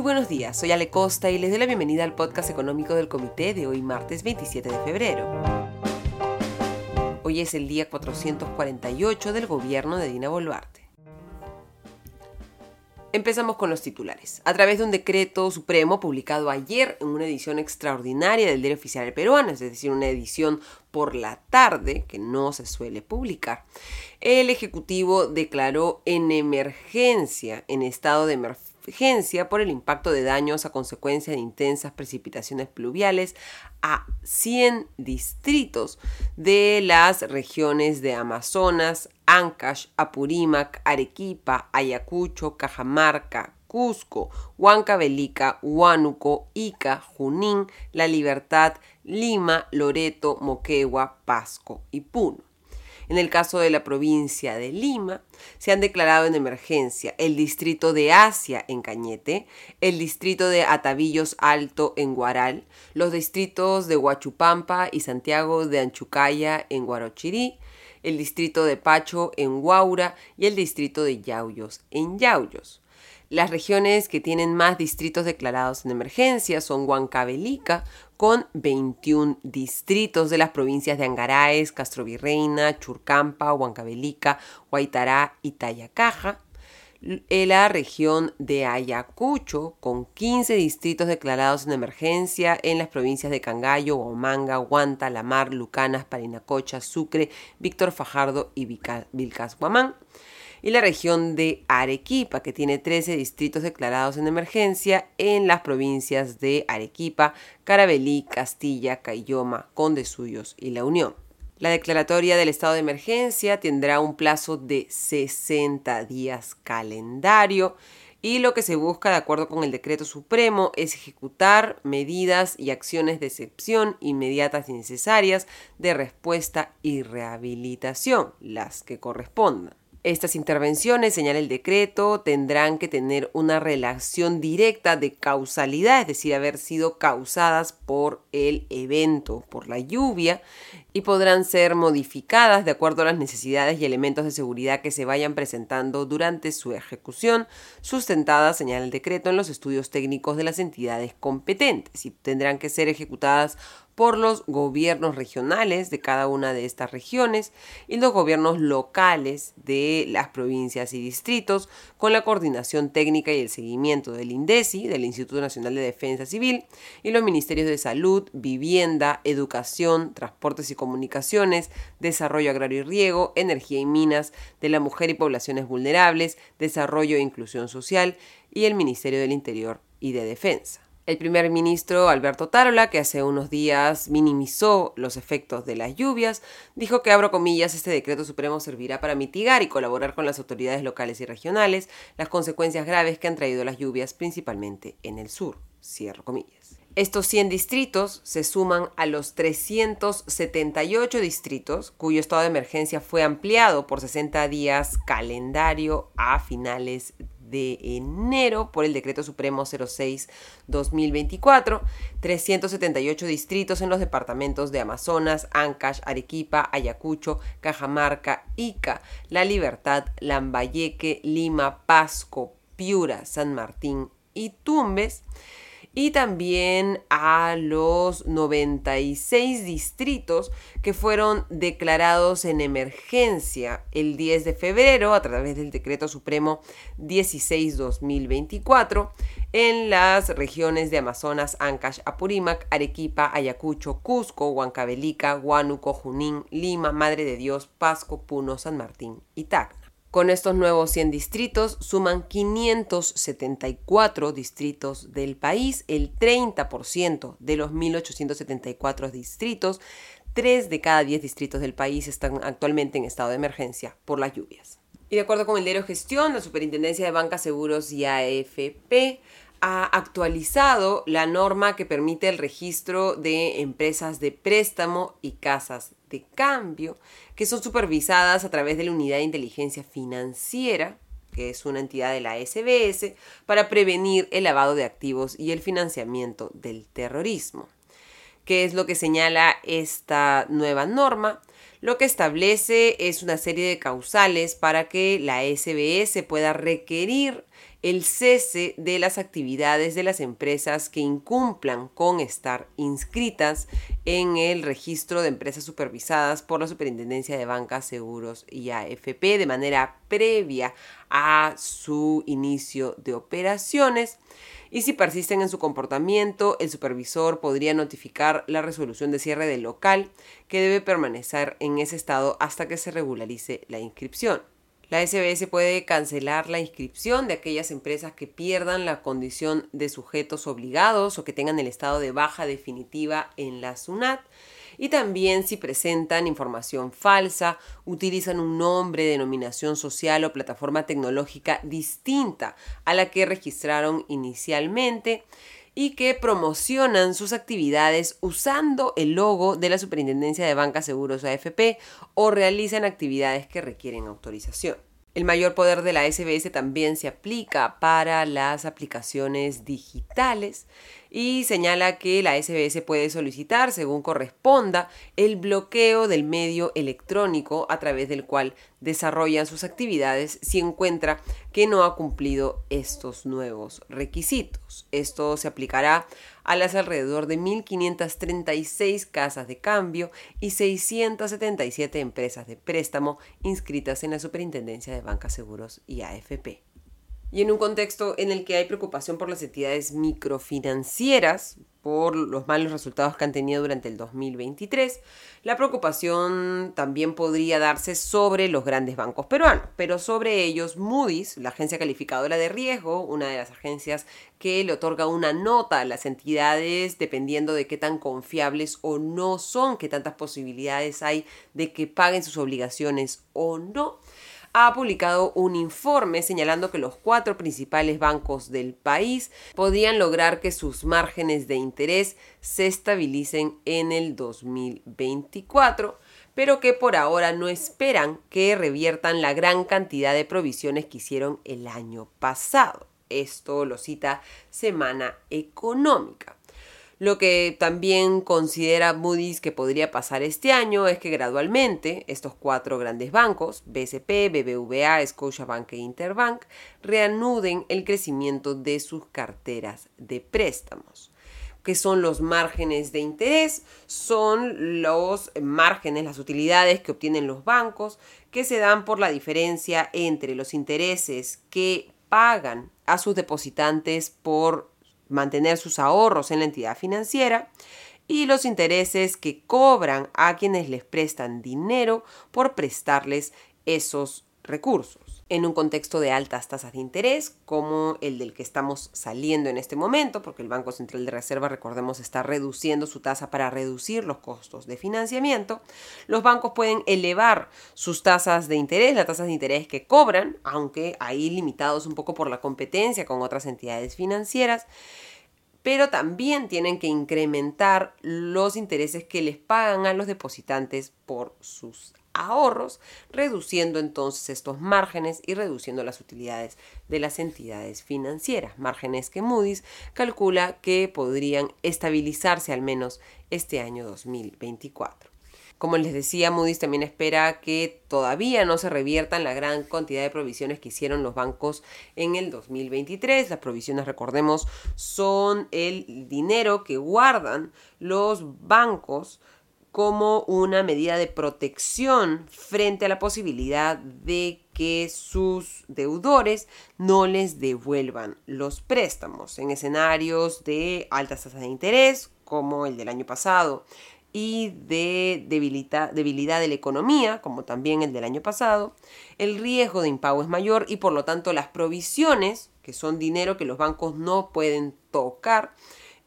Muy buenos días, soy Ale Costa y les doy la bienvenida al podcast económico del comité de hoy martes 27 de febrero. Hoy es el día 448 del gobierno de Dina Boluarte. Empezamos con los titulares. A través de un decreto supremo publicado ayer en una edición extraordinaria del Diario Oficial Peruano, es decir, una edición por la tarde que no se suele publicar, el Ejecutivo declaró en emergencia, en estado de emergencia por el impacto de daños a consecuencia de intensas precipitaciones pluviales a 100 distritos de las regiones de Amazonas, Ancash, Apurímac, Arequipa, Ayacucho, Cajamarca, Cusco, Huancavelica, Huánuco, Ica, Junín, La Libertad, Lima, Loreto, Moquegua, Pasco y Puno. En el caso de la provincia de Lima, se han declarado en emergencia el distrito de Asia en Cañete, el distrito de Atavillos Alto en Guaral, los distritos de Huachupampa y Santiago de Anchucaya en Guarochirí, el distrito de Pacho en Huaura y el distrito de Yauyos en Yauyos. Las regiones que tienen más distritos declarados en emergencia son Huancavelica, con 21 distritos de las provincias de Angaraes, Castrovirreina, Churcampa, Huancavelica, Huaytará y Tayacaja. La región de Ayacucho, con 15 distritos declarados en emergencia en las provincias de Cangallo, Huamanga, Huanta, Lamar, Lucanas, Parinacocha, Sucre, Víctor Fajardo y Vilcas Guamán y la región de Arequipa, que tiene 13 distritos declarados en emergencia en las provincias de Arequipa, Carabelí, Castilla, Cayoma, Condesuyos y La Unión. La declaratoria del estado de emergencia tendrá un plazo de 60 días calendario y lo que se busca de acuerdo con el decreto supremo es ejecutar medidas y acciones de excepción inmediatas y necesarias de respuesta y rehabilitación, las que correspondan. Estas intervenciones, señala el decreto, tendrán que tener una relación directa de causalidad, es decir, haber sido causadas por el evento, por la lluvia, y podrán ser modificadas de acuerdo a las necesidades y elementos de seguridad que se vayan presentando durante su ejecución, sustentadas, señala el decreto, en los estudios técnicos de las entidades competentes y tendrán que ser ejecutadas por los gobiernos regionales de cada una de estas regiones y los gobiernos locales de las provincias y distritos con la coordinación técnica y el seguimiento del INDECI, del Instituto Nacional de Defensa Civil, y los ministerios de Salud, Vivienda, Educación, Transportes y Comunicaciones, Desarrollo Agrario y Riego, Energía y Minas, de la Mujer y Poblaciones Vulnerables, Desarrollo e Inclusión Social y el Ministerio del Interior y de Defensa. El primer ministro Alberto Tarola, que hace unos días minimizó los efectos de las lluvias, dijo que, abro comillas, este decreto supremo servirá para mitigar y colaborar con las autoridades locales y regionales las consecuencias graves que han traído las lluvias, principalmente en el sur. Cierro comillas. Estos 100 distritos se suman a los 378 distritos cuyo estado de emergencia fue ampliado por 60 días calendario a finales de enero por el Decreto Supremo 06-2024, 378 distritos en los departamentos de Amazonas, Ancash, Arequipa, Ayacucho, Cajamarca, Ica, La Libertad, Lambayeque, Lima, Pasco, Piura, San Martín y Tumbes y también a los 96 distritos que fueron declarados en emergencia el 10 de febrero a través del Decreto Supremo 16-2024 en las regiones de Amazonas, Ancash, Apurímac, Arequipa, Ayacucho, Cusco, Huancavelica, Huánuco, Junín, Lima, Madre de Dios, Pasco, Puno, San Martín y Tacna. Con estos nuevos 100 distritos suman 574 distritos del país, el 30% de los 1874 distritos. 3 de cada 10 distritos del país están actualmente en estado de emergencia por las lluvias. Y de acuerdo con el diario Gestión, la Superintendencia de Bancas, Seguros y AFP ha actualizado la norma que permite el registro de empresas de préstamo y casas de cambio, que son supervisadas a través de la Unidad de Inteligencia Financiera, que es una entidad de la SBS, para prevenir el lavado de activos y el financiamiento del terrorismo. ¿Qué es lo que señala esta nueva norma? lo que establece es una serie de causales para que la SBS pueda requerir el cese de las actividades de las empresas que incumplan con estar inscritas en el registro de empresas supervisadas por la Superintendencia de Bancas, Seguros y AFP de manera previa a su inicio de operaciones. Y si persisten en su comportamiento, el supervisor podría notificar la resolución de cierre del local que debe permanecer en ese estado hasta que se regularice la inscripción. La SBS puede cancelar la inscripción de aquellas empresas que pierdan la condición de sujetos obligados o que tengan el estado de baja definitiva en la SUNAT. Y también si presentan información falsa, utilizan un nombre, denominación social o plataforma tecnológica distinta a la que registraron inicialmente y que promocionan sus actividades usando el logo de la Superintendencia de Bancas Seguros AFP o realizan actividades que requieren autorización. El mayor poder de la SBS también se aplica para las aplicaciones digitales y señala que la SBS puede solicitar, según corresponda, el bloqueo del medio electrónico a través del cual desarrollan sus actividades si encuentra que no ha cumplido estos nuevos requisitos. Esto se aplicará a las alrededor de 1.536 casas de cambio y 677 empresas de préstamo inscritas en la Superintendencia de Bancas Seguros y AFP. Y en un contexto en el que hay preocupación por las entidades microfinancieras, por los malos resultados que han tenido durante el 2023, la preocupación también podría darse sobre los grandes bancos peruanos, pero sobre ellos Moody's, la agencia calificadora de riesgo, una de las agencias que le otorga una nota a las entidades dependiendo de qué tan confiables o no son, qué tantas posibilidades hay de que paguen sus obligaciones o no ha publicado un informe señalando que los cuatro principales bancos del país podrían lograr que sus márgenes de interés se estabilicen en el 2024 pero que por ahora no esperan que reviertan la gran cantidad de provisiones que hicieron el año pasado. Esto lo cita Semana Económica. Lo que también considera Moody's que podría pasar este año es que gradualmente estos cuatro grandes bancos, BCP, BBVA, Scotiabank e Interbank, reanuden el crecimiento de sus carteras de préstamos. ¿Qué son los márgenes de interés? Son los márgenes, las utilidades que obtienen los bancos, que se dan por la diferencia entre los intereses que pagan a sus depositantes por mantener sus ahorros en la entidad financiera y los intereses que cobran a quienes les prestan dinero por prestarles esos recursos en un contexto de altas tasas de interés, como el del que estamos saliendo en este momento, porque el Banco Central de Reserva, recordemos, está reduciendo su tasa para reducir los costos de financiamiento, los bancos pueden elevar sus tasas de interés, las tasas de interés que cobran, aunque ahí limitados un poco por la competencia con otras entidades financieras, pero también tienen que incrementar los intereses que les pagan a los depositantes por sus ahorros, reduciendo entonces estos márgenes y reduciendo las utilidades de las entidades financieras, márgenes que Moody's calcula que podrían estabilizarse al menos este año 2024. Como les decía, Moody's también espera que todavía no se reviertan la gran cantidad de provisiones que hicieron los bancos en el 2023. Las provisiones, recordemos, son el dinero que guardan los bancos como una medida de protección frente a la posibilidad de que sus deudores no les devuelvan los préstamos en escenarios de altas tasas de interés como el del año pasado y de debilidad, de la economía, como también el del año pasado, el riesgo de impago es mayor y por lo tanto las provisiones, que son dinero que los bancos no pueden tocar,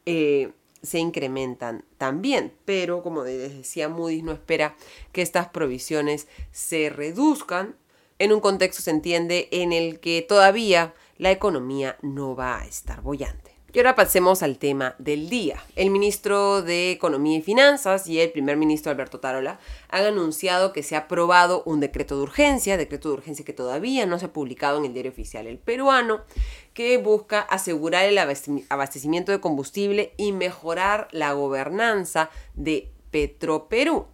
eh, se incrementan también. Pero como les decía, Moody's no espera que estas provisiones se reduzcan en un contexto, se entiende, en el que todavía la economía no va a estar bollante. Y ahora pasemos al tema del día. El ministro de Economía y Finanzas y el primer ministro Alberto Tarola han anunciado que se ha aprobado un decreto de urgencia, decreto de urgencia que todavía no se ha publicado en el diario oficial El Peruano, que busca asegurar el abastecimiento de combustible y mejorar la gobernanza de Petroperú.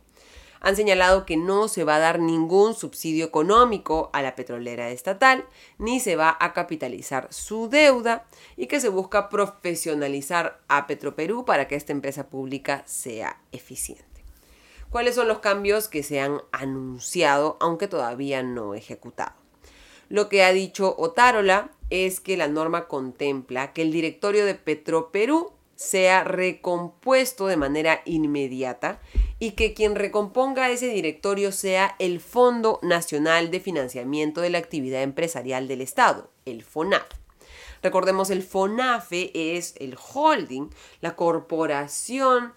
han señalado que no se va a dar ningún subsidio económico a la petrolera estatal, ni se va a capitalizar su deuda y que se busca profesionalizar a Petroperú para que esta empresa pública sea eficiente. ¿Cuáles son los cambios que se han anunciado, aunque todavía no ejecutado? Lo que ha dicho Otárola es que la norma contempla que el directorio de Petroperú sea recompuesto de manera inmediata y que quien recomponga ese directorio sea el Fondo Nacional de Financiamiento de la Actividad Empresarial del Estado, el FONAF. Recordemos, el FONAFE es el holding, la corporación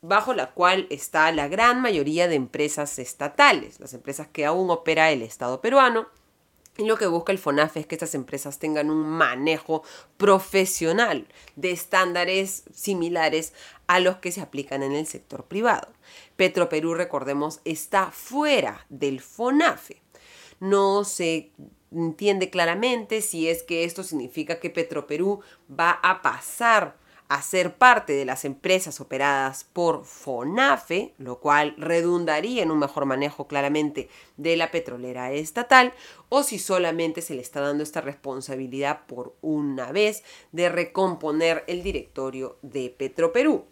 bajo la cual está la gran mayoría de empresas estatales, las empresas que aún opera el Estado peruano, lo que busca el FONAF es que estas empresas tengan un manejo profesional de estándares similares a los que se aplican en el sector privado. Petroperú, recordemos, está fuera del FONAFE. No se entiende claramente si es que esto significa que Petroperú va a pasar a ser parte de las empresas operadas por FONAFE, lo cual redundaría en un mejor manejo claramente de la petrolera estatal, o si solamente se le está dando esta responsabilidad por una vez de recomponer el directorio de Petroperú.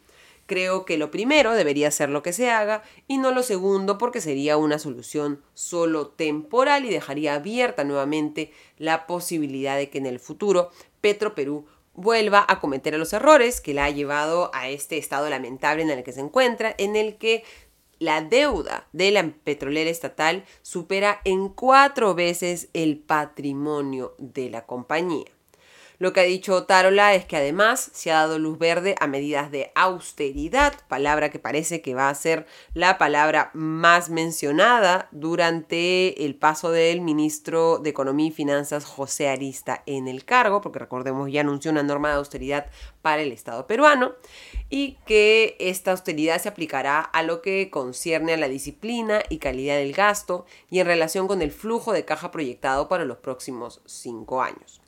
Creo que lo primero debería ser lo que se haga y no lo segundo porque sería una solución solo temporal y dejaría abierta nuevamente la posibilidad de que en el futuro Petroperú vuelva a cometer los errores que la ha llevado a este estado lamentable en el que se encuentra, en el que la deuda de la petrolera estatal supera en cuatro veces el patrimonio de la compañía. Lo que ha dicho Tarola es que además se ha dado luz verde a medidas de austeridad, palabra que parece que va a ser la palabra más mencionada durante el paso del ministro de Economía y Finanzas José Arista en el cargo, porque recordemos ya anunció una norma de austeridad para el Estado peruano y que esta austeridad se aplicará a lo que concierne a la disciplina y calidad del gasto y en relación con el flujo de caja proyectado para los próximos cinco años.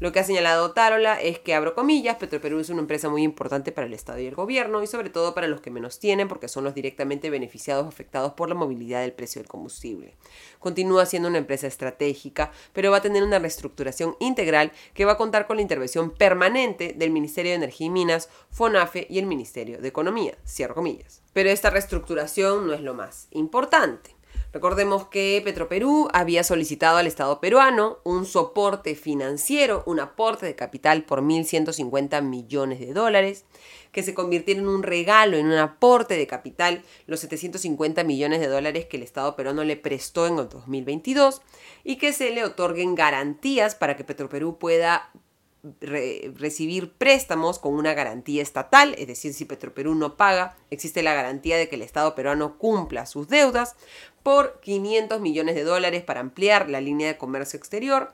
Lo que ha señalado Tarola es que, abro comillas, Petroperú es una empresa muy importante para el Estado y el gobierno y sobre todo para los que menos tienen porque son los directamente beneficiados afectados por la movilidad del precio del combustible. Continúa siendo una empresa estratégica, pero va a tener una reestructuración integral que va a contar con la intervención permanente del Ministerio de Energía y Minas, FONAFE y el Ministerio de Economía, cierro comillas. Pero esta reestructuración no es lo más importante. Recordemos que Petroperú había solicitado al Estado peruano un soporte financiero, un aporte de capital por 1.150 millones de dólares, que se convirtiera en un regalo, en un aporte de capital, los 750 millones de dólares que el Estado peruano le prestó en el 2022 y que se le otorguen garantías para que Petroperú pueda recibir préstamos con una garantía estatal, es decir, si Petroperú no paga, existe la garantía de que el Estado peruano cumpla sus deudas por 500 millones de dólares para ampliar la línea de comercio exterior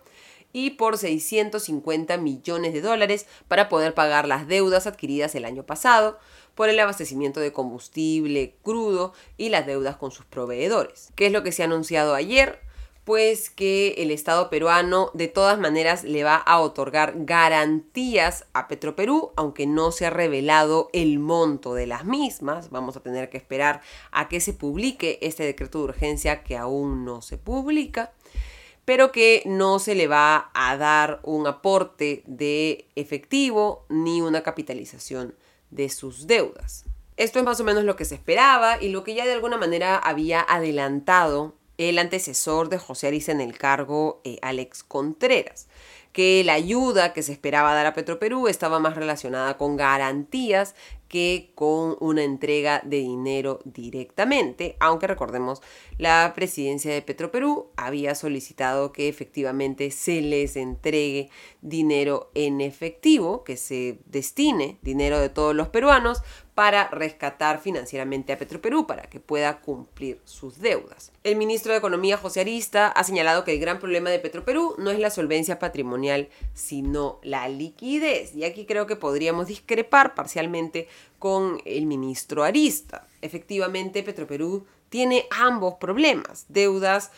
y por 650 millones de dólares para poder pagar las deudas adquiridas el año pasado por el abastecimiento de combustible crudo y las deudas con sus proveedores. ¿Qué es lo que se ha anunciado ayer? Pues que el Estado peruano de todas maneras le va a otorgar garantías a Petroperú, aunque no se ha revelado el monto de las mismas. Vamos a tener que esperar a que se publique este decreto de urgencia que aún no se publica, pero que no se le va a dar un aporte de efectivo ni una capitalización de sus deudas. Esto es más o menos lo que se esperaba y lo que ya de alguna manera había adelantado el antecesor de José Ariza en el cargo, eh, Alex Contreras, que la ayuda que se esperaba dar a Petroperú estaba más relacionada con garantías que con una entrega de dinero directamente, aunque recordemos, la presidencia de Petroperú había solicitado que efectivamente se les entregue dinero en efectivo, que se destine dinero de todos los peruanos para rescatar financieramente a Petroperú para que pueda cumplir sus deudas. El ministro de Economía, José Arista, ha señalado que el gran problema de Petroperú no es la solvencia patrimonial, sino la liquidez. Y aquí creo que podríamos discrepar parcialmente con el ministro Arista. Efectivamente, Petroperú tiene ambos problemas, deudas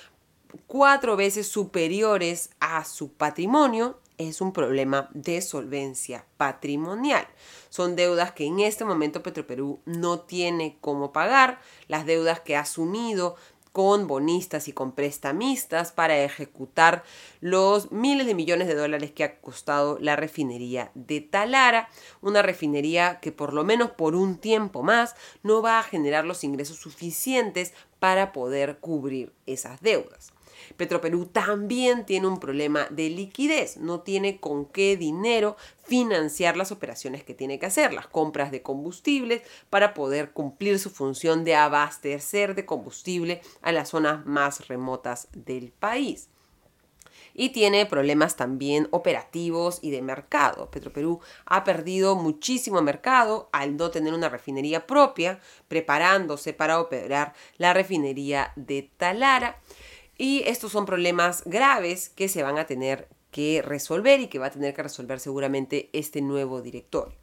cuatro veces superiores a su patrimonio es un problema de solvencia patrimonial. Son deudas que en este momento Petroperú no tiene cómo pagar, las deudas que ha asumido con bonistas y con prestamistas para ejecutar los miles de millones de dólares que ha costado la refinería de Talara, una refinería que por lo menos por un tiempo más no va a generar los ingresos suficientes para poder cubrir esas deudas. Petroperú también tiene un problema de liquidez, no tiene con qué dinero financiar las operaciones que tiene que hacer, las compras de combustibles para poder cumplir su función de abastecer de combustible a las zonas más remotas del país y tiene problemas también operativos y de mercado. Petroperú ha perdido muchísimo mercado al no tener una refinería propia, preparándose para operar la refinería de Talara. Y estos son problemas graves que se van a tener que resolver y que va a tener que resolver seguramente este nuevo directorio.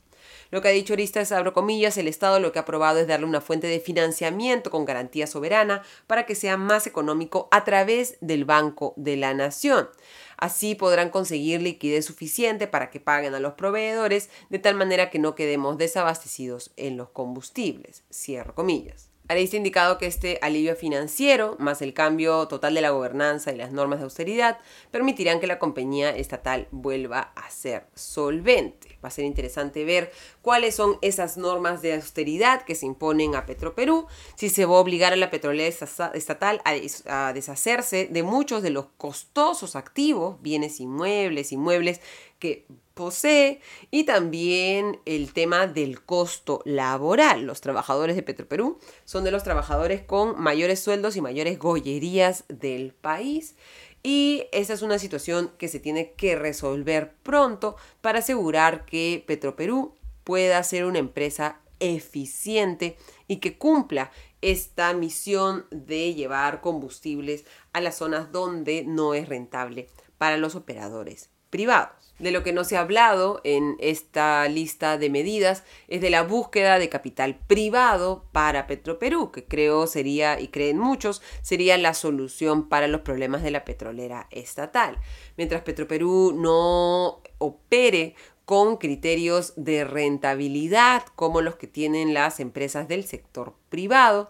Lo que ha dicho Arista es, abro el Estado lo que ha aprobado es darle una fuente de financiamiento con garantía soberana para que sea más económico a través del Banco de la Nación. Así podrán conseguir liquidez suficiente para que paguen a los proveedores de tal manera que no quedemos desabastecidos en los combustibles. Cierro comillas. Arista ha indicado que este alivio financiero, más el cambio total de la gobernanza y las normas de austeridad, permitirán que la compañía estatal vuelva a ser solvente. Va a ser interesante ver cuáles son esas normas de austeridad que se imponen a Petroperú, si se va a obligar a la petrolera estatal a, deshacerse de muchos de los costosos activos, bienes inmuebles, inmuebles que posee y también el tema del costo laboral. Los trabajadores de Petroperú son de los trabajadores con mayores sueldos y mayores gollerías del país. Y esa es una situación que se tiene que resolver pronto para asegurar que Petroperú pueda ser una empresa eficiente y que cumpla esta misión de llevar combustibles a las zonas donde no es rentable para los operadores privados. De lo que no se ha hablado en esta lista de medidas es de la búsqueda de capital privado para Petroperú, que creo sería, y creen muchos, sería la solución para los problemas de la petrolera estatal. Mientras Petroperú no opere con criterios de rentabilidad como los que tienen las empresas del sector privado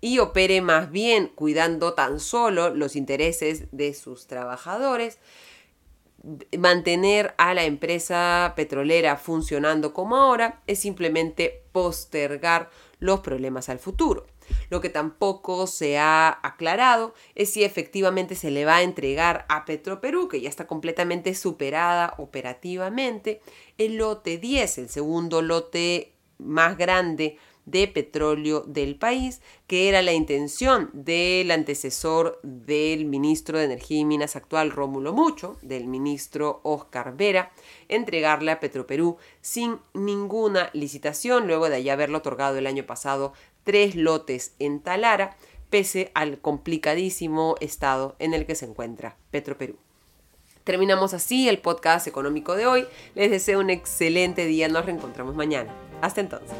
y opere más bien cuidando tan solo los intereses de sus trabajadores, mantener a la empresa petrolera funcionando como ahora es simplemente postergar los problemas al futuro. Lo que tampoco se ha aclarado es si efectivamente se le va a entregar a Petroperú, que ya está completamente superada operativamente, el lote 10, el segundo lote más grande de petróleo del país, que era la intención del antecesor del ministro de Energía y Minas actual, Rómulo Mucho, del ministro Oscar Vera, entregarle a Petroperú sin ninguna licitación, luego de ya haberlo otorgado el año pasado tres lotes en Talara, pese al complicadísimo estado en el que se encuentra Petroperú. Terminamos así el podcast económico de hoy. Les deseo un excelente día. Nos reencontramos mañana. Hasta entonces.